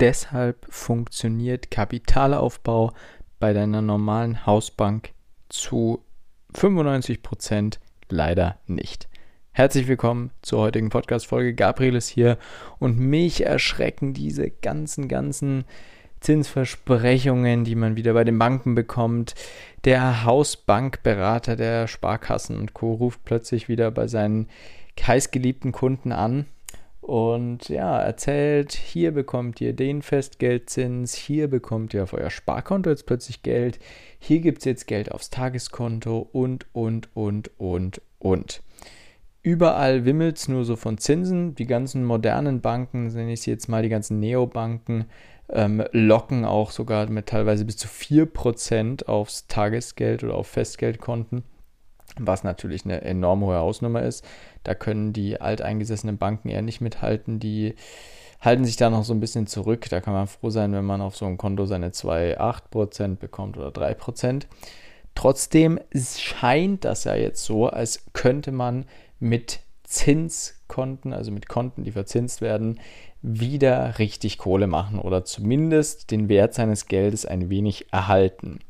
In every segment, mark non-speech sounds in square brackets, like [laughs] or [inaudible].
deshalb funktioniert Kapitalaufbau bei deiner normalen Hausbank zu 95% leider nicht. Herzlich willkommen zur heutigen Podcast-Folge. Gabriel ist hier und mich erschrecken diese ganzen, ganzen Zinsversprechungen, die man wieder bei den Banken bekommt. Der Hausbankberater der Sparkassen und Co. ruft plötzlich wieder bei seinen heißgeliebten Kunden an und ja, erzählt, hier bekommt ihr den Festgeldzins, hier bekommt ihr auf euer Sparkonto jetzt plötzlich Geld, hier gibt es jetzt Geld aufs Tageskonto und, und, und, und, und. Überall wimmelt es nur so von Zinsen. Die ganzen modernen Banken, nenne ich sie jetzt mal, die ganzen Neobanken, ähm, locken auch sogar mit teilweise bis zu 4% aufs Tagesgeld oder auf Festgeldkonten, was natürlich eine enorm hohe Hausnummer ist. Da können die alteingesessenen Banken eher nicht mithalten. Die halten sich da noch so ein bisschen zurück. Da kann man froh sein, wenn man auf so ein Konto seine 2,8% bekommt oder 3%. Trotzdem scheint das ja jetzt so, als könnte man mit Zinskonten, also mit Konten, die verzinst werden, wieder richtig Kohle machen oder zumindest den Wert seines Geldes ein wenig erhalten.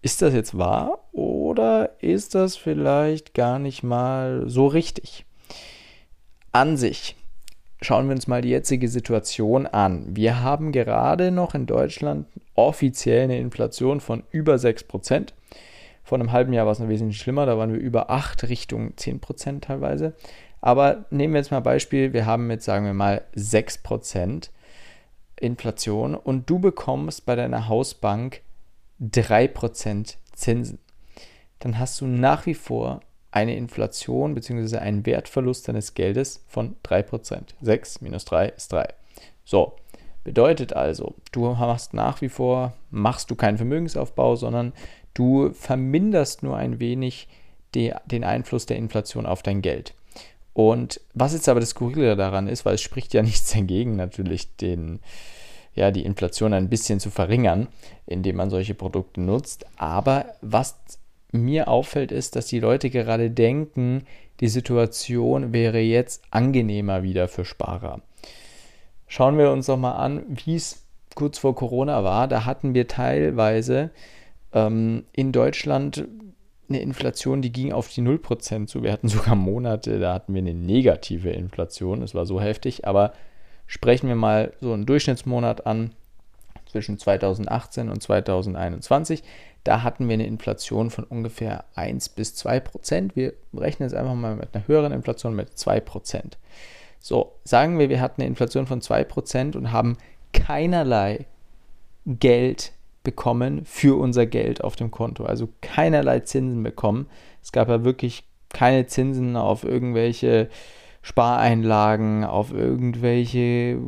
Ist das jetzt wahr oder ist das vielleicht gar nicht mal so richtig? An sich schauen wir uns mal die jetzige Situation an. Wir haben gerade noch in Deutschland offiziell eine Inflation von über 6%. Vor einem halben Jahr war es noch wesentlich schlimmer, da waren wir über 8 Richtung 10% teilweise. Aber nehmen wir jetzt mal Beispiel, wir haben jetzt, sagen wir mal, 6% Inflation und du bekommst bei deiner Hausbank 3% Zinsen. Dann hast du nach wie vor eine Inflation bzw. einen Wertverlust deines Geldes von 3%. 6 minus 3 ist 3. So, bedeutet also, du hast nach wie vor, machst du keinen Vermögensaufbau, sondern du verminderst nur ein wenig die, den Einfluss der Inflation auf dein Geld. Und was jetzt aber das Skurrile daran ist, weil es spricht ja [laughs] nichts dagegen, natürlich den, ja, die Inflation ein bisschen zu verringern, indem man solche Produkte nutzt. Aber was mir auffällt, ist, dass die Leute gerade denken, die Situation wäre jetzt angenehmer wieder für Sparer. Schauen wir uns doch mal an, wie es kurz vor Corona war. Da hatten wir teilweise ähm, in Deutschland eine Inflation, die ging auf die 0% zu. Wir hatten sogar Monate, da hatten wir eine negative Inflation. Es war so heftig. Aber sprechen wir mal so einen Durchschnittsmonat an zwischen 2018 und 2021. Da hatten wir eine Inflation von ungefähr 1 bis 2 Prozent. Wir rechnen jetzt einfach mal mit einer höheren Inflation mit 2 Prozent. So, sagen wir, wir hatten eine Inflation von 2 Prozent und haben keinerlei Geld bekommen für unser Geld auf dem Konto. Also keinerlei Zinsen bekommen. Es gab ja wirklich keine Zinsen auf irgendwelche Spareinlagen, auf irgendwelche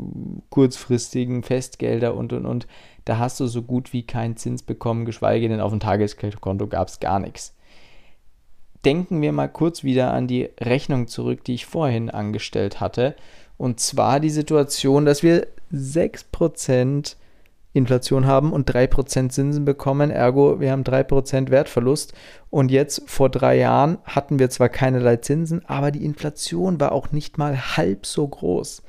kurzfristigen Festgelder und und und. Da hast du so gut wie keinen Zins bekommen, geschweige denn auf dem Tagesgeldkonto gab es gar nichts. Denken wir mal kurz wieder an die Rechnung zurück, die ich vorhin angestellt hatte. Und zwar die Situation, dass wir 6% Inflation haben und 3% Zinsen bekommen. Ergo, wir haben 3% Wertverlust. Und jetzt vor drei Jahren hatten wir zwar keinerlei Zinsen, aber die Inflation war auch nicht mal halb so groß.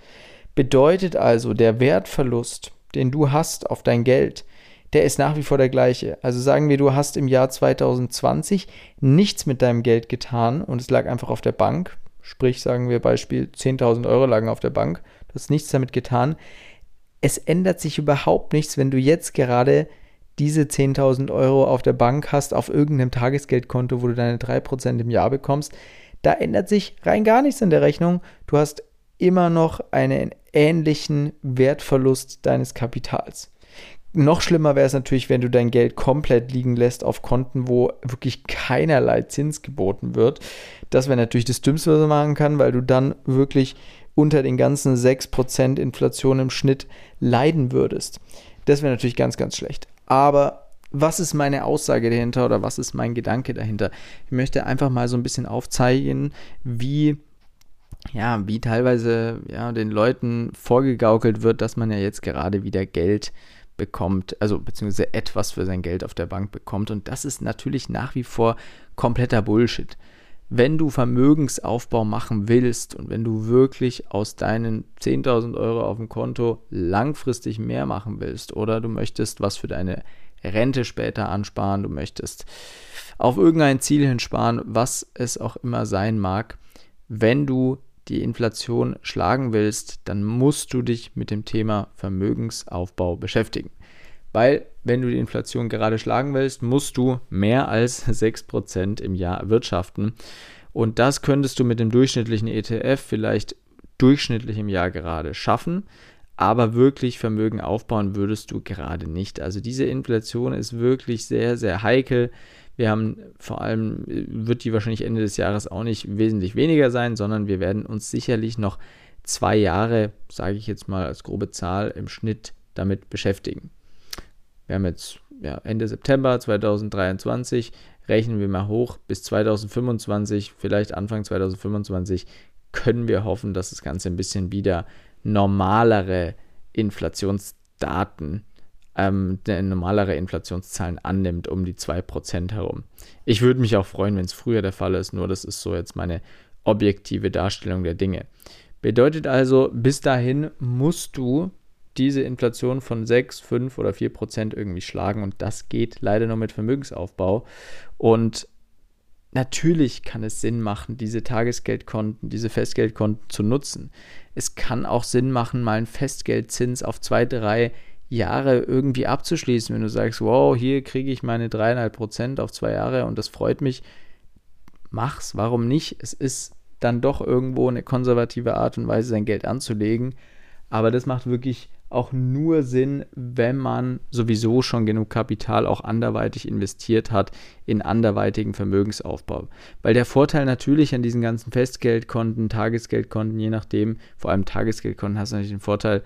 Bedeutet also, der Wertverlust, den du hast auf dein Geld, der ist nach wie vor der gleiche. Also sagen wir, du hast im Jahr 2020 nichts mit deinem Geld getan und es lag einfach auf der Bank. Sprich, sagen wir Beispiel, 10.000 Euro lagen auf der Bank. Du hast nichts damit getan es ändert sich überhaupt nichts, wenn du jetzt gerade diese 10.000 Euro auf der Bank hast, auf irgendeinem Tagesgeldkonto, wo du deine 3% im Jahr bekommst. Da ändert sich rein gar nichts in der Rechnung. Du hast immer noch einen ähnlichen Wertverlust deines Kapitals. Noch schlimmer wäre es natürlich, wenn du dein Geld komplett liegen lässt auf Konten, wo wirklich keinerlei Zins geboten wird. Das wäre natürlich das Dümmste, was man machen kann, weil du dann wirklich unter den ganzen 6% Inflation im Schnitt leiden würdest. Das wäre natürlich ganz, ganz schlecht. Aber was ist meine Aussage dahinter oder was ist mein Gedanke dahinter? Ich möchte einfach mal so ein bisschen aufzeigen, wie ja, wie teilweise ja, den Leuten vorgegaukelt wird, dass man ja jetzt gerade wieder Geld bekommt, also beziehungsweise etwas für sein Geld auf der Bank bekommt. Und das ist natürlich nach wie vor kompletter Bullshit. Wenn du Vermögensaufbau machen willst und wenn du wirklich aus deinen 10.000 Euro auf dem Konto langfristig mehr machen willst oder du möchtest was für deine Rente später ansparen, du möchtest auf irgendein Ziel hinsparen, was es auch immer sein mag, wenn du die Inflation schlagen willst, dann musst du dich mit dem Thema Vermögensaufbau beschäftigen. Weil, wenn du die Inflation gerade schlagen willst, musst du mehr als [laughs] 6% im Jahr erwirtschaften. Und das könntest du mit dem durchschnittlichen ETF vielleicht durchschnittlich im Jahr gerade schaffen. Aber wirklich Vermögen aufbauen würdest du gerade nicht. Also diese Inflation ist wirklich sehr, sehr heikel. Wir haben vor allem, wird die wahrscheinlich Ende des Jahres auch nicht wesentlich weniger sein, sondern wir werden uns sicherlich noch zwei Jahre, sage ich jetzt mal als grobe Zahl, im Schnitt damit beschäftigen. Wir haben jetzt ja, Ende September 2023, rechnen wir mal hoch, bis 2025, vielleicht Anfang 2025, können wir hoffen, dass das Ganze ein bisschen wieder normalere Inflationsdaten, ähm, normalere Inflationszahlen annimmt, um die 2% herum. Ich würde mich auch freuen, wenn es früher der Fall ist, nur das ist so jetzt meine objektive Darstellung der Dinge. Bedeutet also, bis dahin musst du diese Inflation von 6, 5 oder 4 Prozent irgendwie schlagen. Und das geht leider nur mit Vermögensaufbau. Und natürlich kann es Sinn machen, diese Tagesgeldkonten, diese Festgeldkonten zu nutzen. Es kann auch Sinn machen, mal einen Festgeldzins auf zwei, drei Jahre irgendwie abzuschließen. Wenn du sagst, wow, hier kriege ich meine 3,5 Prozent auf zwei Jahre und das freut mich, mach's. Warum nicht? Es ist dann doch irgendwo eine konservative Art und Weise, sein Geld anzulegen. Aber das macht wirklich auch nur Sinn, wenn man sowieso schon genug Kapital auch anderweitig investiert hat in anderweitigen Vermögensaufbau. Weil der Vorteil natürlich an diesen ganzen Festgeldkonten, Tagesgeldkonten, je nachdem, vor allem Tagesgeldkonten, hast du natürlich den Vorteil,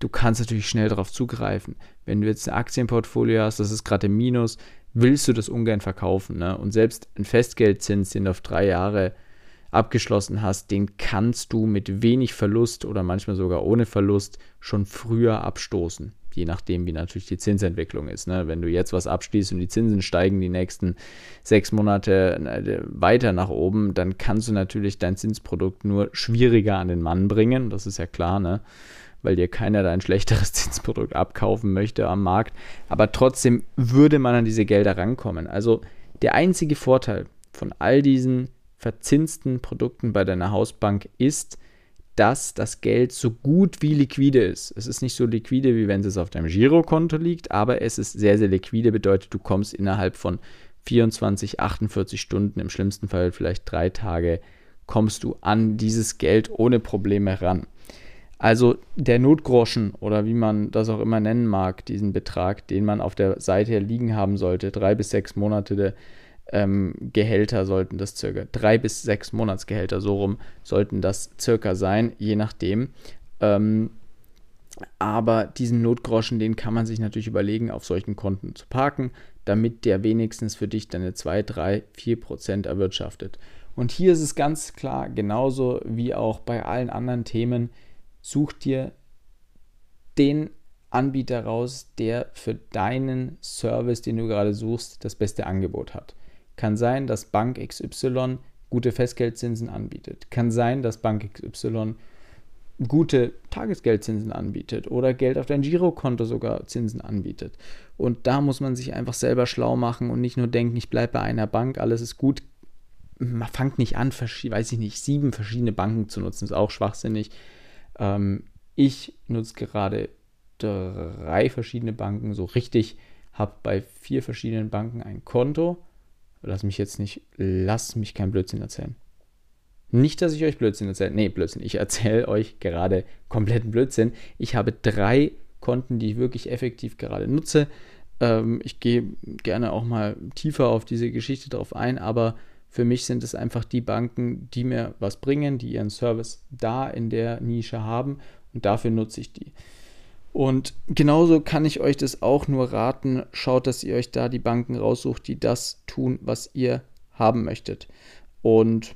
du kannst natürlich schnell darauf zugreifen. Wenn du jetzt ein Aktienportfolio hast, das ist gerade im Minus, willst du das ungern verkaufen. Ne? Und selbst ein Festgeldzins, den du auf drei Jahre abgeschlossen hast, den kannst du mit wenig Verlust oder manchmal sogar ohne Verlust schon früher abstoßen. Je nachdem, wie natürlich die Zinsentwicklung ist. Ne? Wenn du jetzt was abschließt und die Zinsen steigen die nächsten sechs Monate äh, weiter nach oben, dann kannst du natürlich dein Zinsprodukt nur schwieriger an den Mann bringen. Das ist ja klar, ne? weil dir keiner dein schlechteres [laughs] Zinsprodukt abkaufen möchte am Markt. Aber trotzdem würde man an diese Gelder rankommen. Also der einzige Vorteil von all diesen verzinsten Produkten bei deiner Hausbank ist, dass das Geld so gut wie liquide ist. Es ist nicht so liquide, wie wenn es auf deinem Girokonto liegt, aber es ist sehr, sehr liquide, bedeutet, du kommst innerhalb von 24, 48 Stunden, im schlimmsten Fall vielleicht drei Tage, kommst du an dieses Geld ohne Probleme ran. Also der Notgroschen oder wie man das auch immer nennen mag, diesen Betrag, den man auf der Seite liegen haben sollte, drei bis sechs Monate ähm, Gehälter sollten das circa, drei bis sechs Monatsgehälter so rum sollten das circa sein, je nachdem. Ähm, aber diesen Notgroschen, den kann man sich natürlich überlegen, auf solchen Konten zu parken, damit der wenigstens für dich deine 2, 3, 4 Prozent erwirtschaftet. Und hier ist es ganz klar, genauso wie auch bei allen anderen Themen, such dir den Anbieter raus, der für deinen Service, den du gerade suchst, das beste Angebot hat. Kann sein, dass Bank XY gute Festgeldzinsen anbietet. Kann sein, dass Bank XY gute Tagesgeldzinsen anbietet oder Geld auf dein Girokonto sogar Zinsen anbietet. Und da muss man sich einfach selber schlau machen und nicht nur denken, ich bleibe bei einer Bank, alles ist gut. Man fangt nicht an, weiß ich nicht, sieben verschiedene Banken zu nutzen, ist auch schwachsinnig. Ähm, ich nutze gerade drei verschiedene Banken so richtig, habe bei vier verschiedenen Banken ein Konto Lass mich jetzt nicht, lass mich kein Blödsinn erzählen. Nicht, dass ich euch Blödsinn erzähle. Nee, Blödsinn. Ich erzähle euch gerade kompletten Blödsinn. Ich habe drei Konten, die ich wirklich effektiv gerade nutze. Ähm, ich gehe gerne auch mal tiefer auf diese Geschichte drauf ein, aber für mich sind es einfach die Banken, die mir was bringen, die ihren Service da in der Nische haben und dafür nutze ich die. Und genauso kann ich euch das auch nur raten. Schaut, dass ihr euch da die Banken raussucht, die das tun, was ihr haben möchtet. Und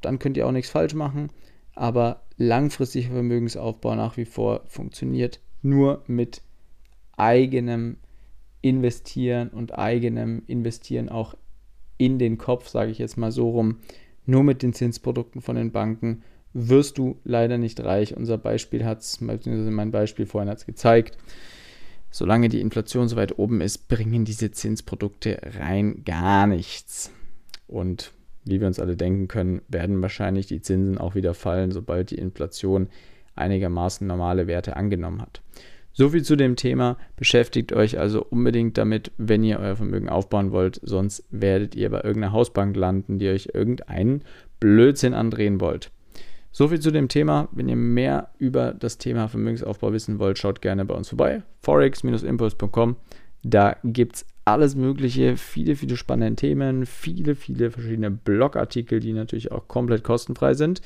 dann könnt ihr auch nichts falsch machen. Aber langfristiger Vermögensaufbau nach wie vor funktioniert nur mit eigenem Investieren und eigenem Investieren auch in den Kopf, sage ich jetzt mal so rum. Nur mit den Zinsprodukten von den Banken wirst du leider nicht reich. Unser Beispiel hat es, beziehungsweise mein Beispiel vorhin hat es gezeigt. Solange die Inflation so weit oben ist, bringen diese Zinsprodukte rein gar nichts. Und wie wir uns alle denken können, werden wahrscheinlich die Zinsen auch wieder fallen, sobald die Inflation einigermaßen normale Werte angenommen hat. So viel zu dem Thema. Beschäftigt euch also unbedingt damit, wenn ihr euer Vermögen aufbauen wollt. Sonst werdet ihr bei irgendeiner Hausbank landen, die euch irgendeinen Blödsinn andrehen wollt. So viel zu dem Thema. Wenn ihr mehr über das Thema Vermögensaufbau wissen wollt, schaut gerne bei uns vorbei. forex-impulse.com. Da gibt es alles Mögliche, viele, viele spannende Themen, viele, viele verschiedene Blogartikel, die natürlich auch komplett kostenfrei sind.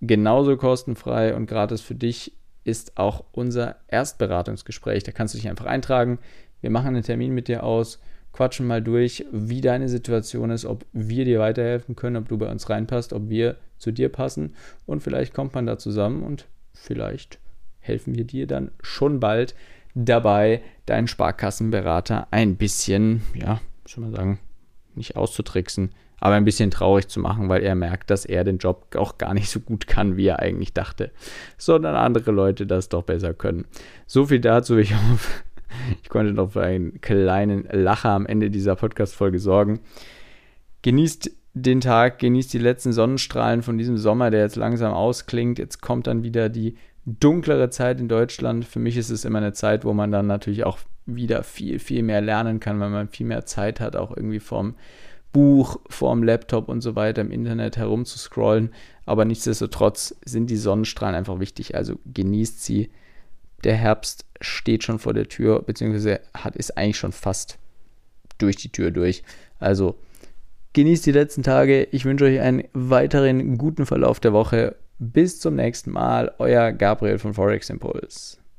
Genauso kostenfrei und gratis für dich ist auch unser Erstberatungsgespräch. Da kannst du dich einfach eintragen. Wir machen einen Termin mit dir aus, quatschen mal durch, wie deine Situation ist, ob wir dir weiterhelfen können, ob du bei uns reinpasst, ob wir zu dir passen und vielleicht kommt man da zusammen und vielleicht helfen wir dir dann schon bald dabei, deinen Sparkassenberater ein bisschen, ja, soll man sagen, nicht auszutricksen, aber ein bisschen traurig zu machen, weil er merkt, dass er den Job auch gar nicht so gut kann, wie er eigentlich dachte, sondern andere Leute das doch besser können. So viel dazu. Ich hoffe, [laughs] ich konnte noch für einen kleinen Lacher am Ende dieser Podcast-Folge sorgen. Genießt den Tag, genießt die letzten Sonnenstrahlen von diesem Sommer, der jetzt langsam ausklingt. Jetzt kommt dann wieder die dunklere Zeit in Deutschland. Für mich ist es immer eine Zeit, wo man dann natürlich auch wieder viel, viel mehr lernen kann, weil man viel mehr Zeit hat, auch irgendwie vom Buch, vorm Laptop und so weiter im Internet herumzuscrollen. Aber nichtsdestotrotz sind die Sonnenstrahlen einfach wichtig. Also genießt sie. Der Herbst steht schon vor der Tür, beziehungsweise hat, ist eigentlich schon fast durch die Tür durch. Also genießt die letzten Tage. Ich wünsche euch einen weiteren guten Verlauf der Woche. Bis zum nächsten Mal. Euer Gabriel von Forex Impulse.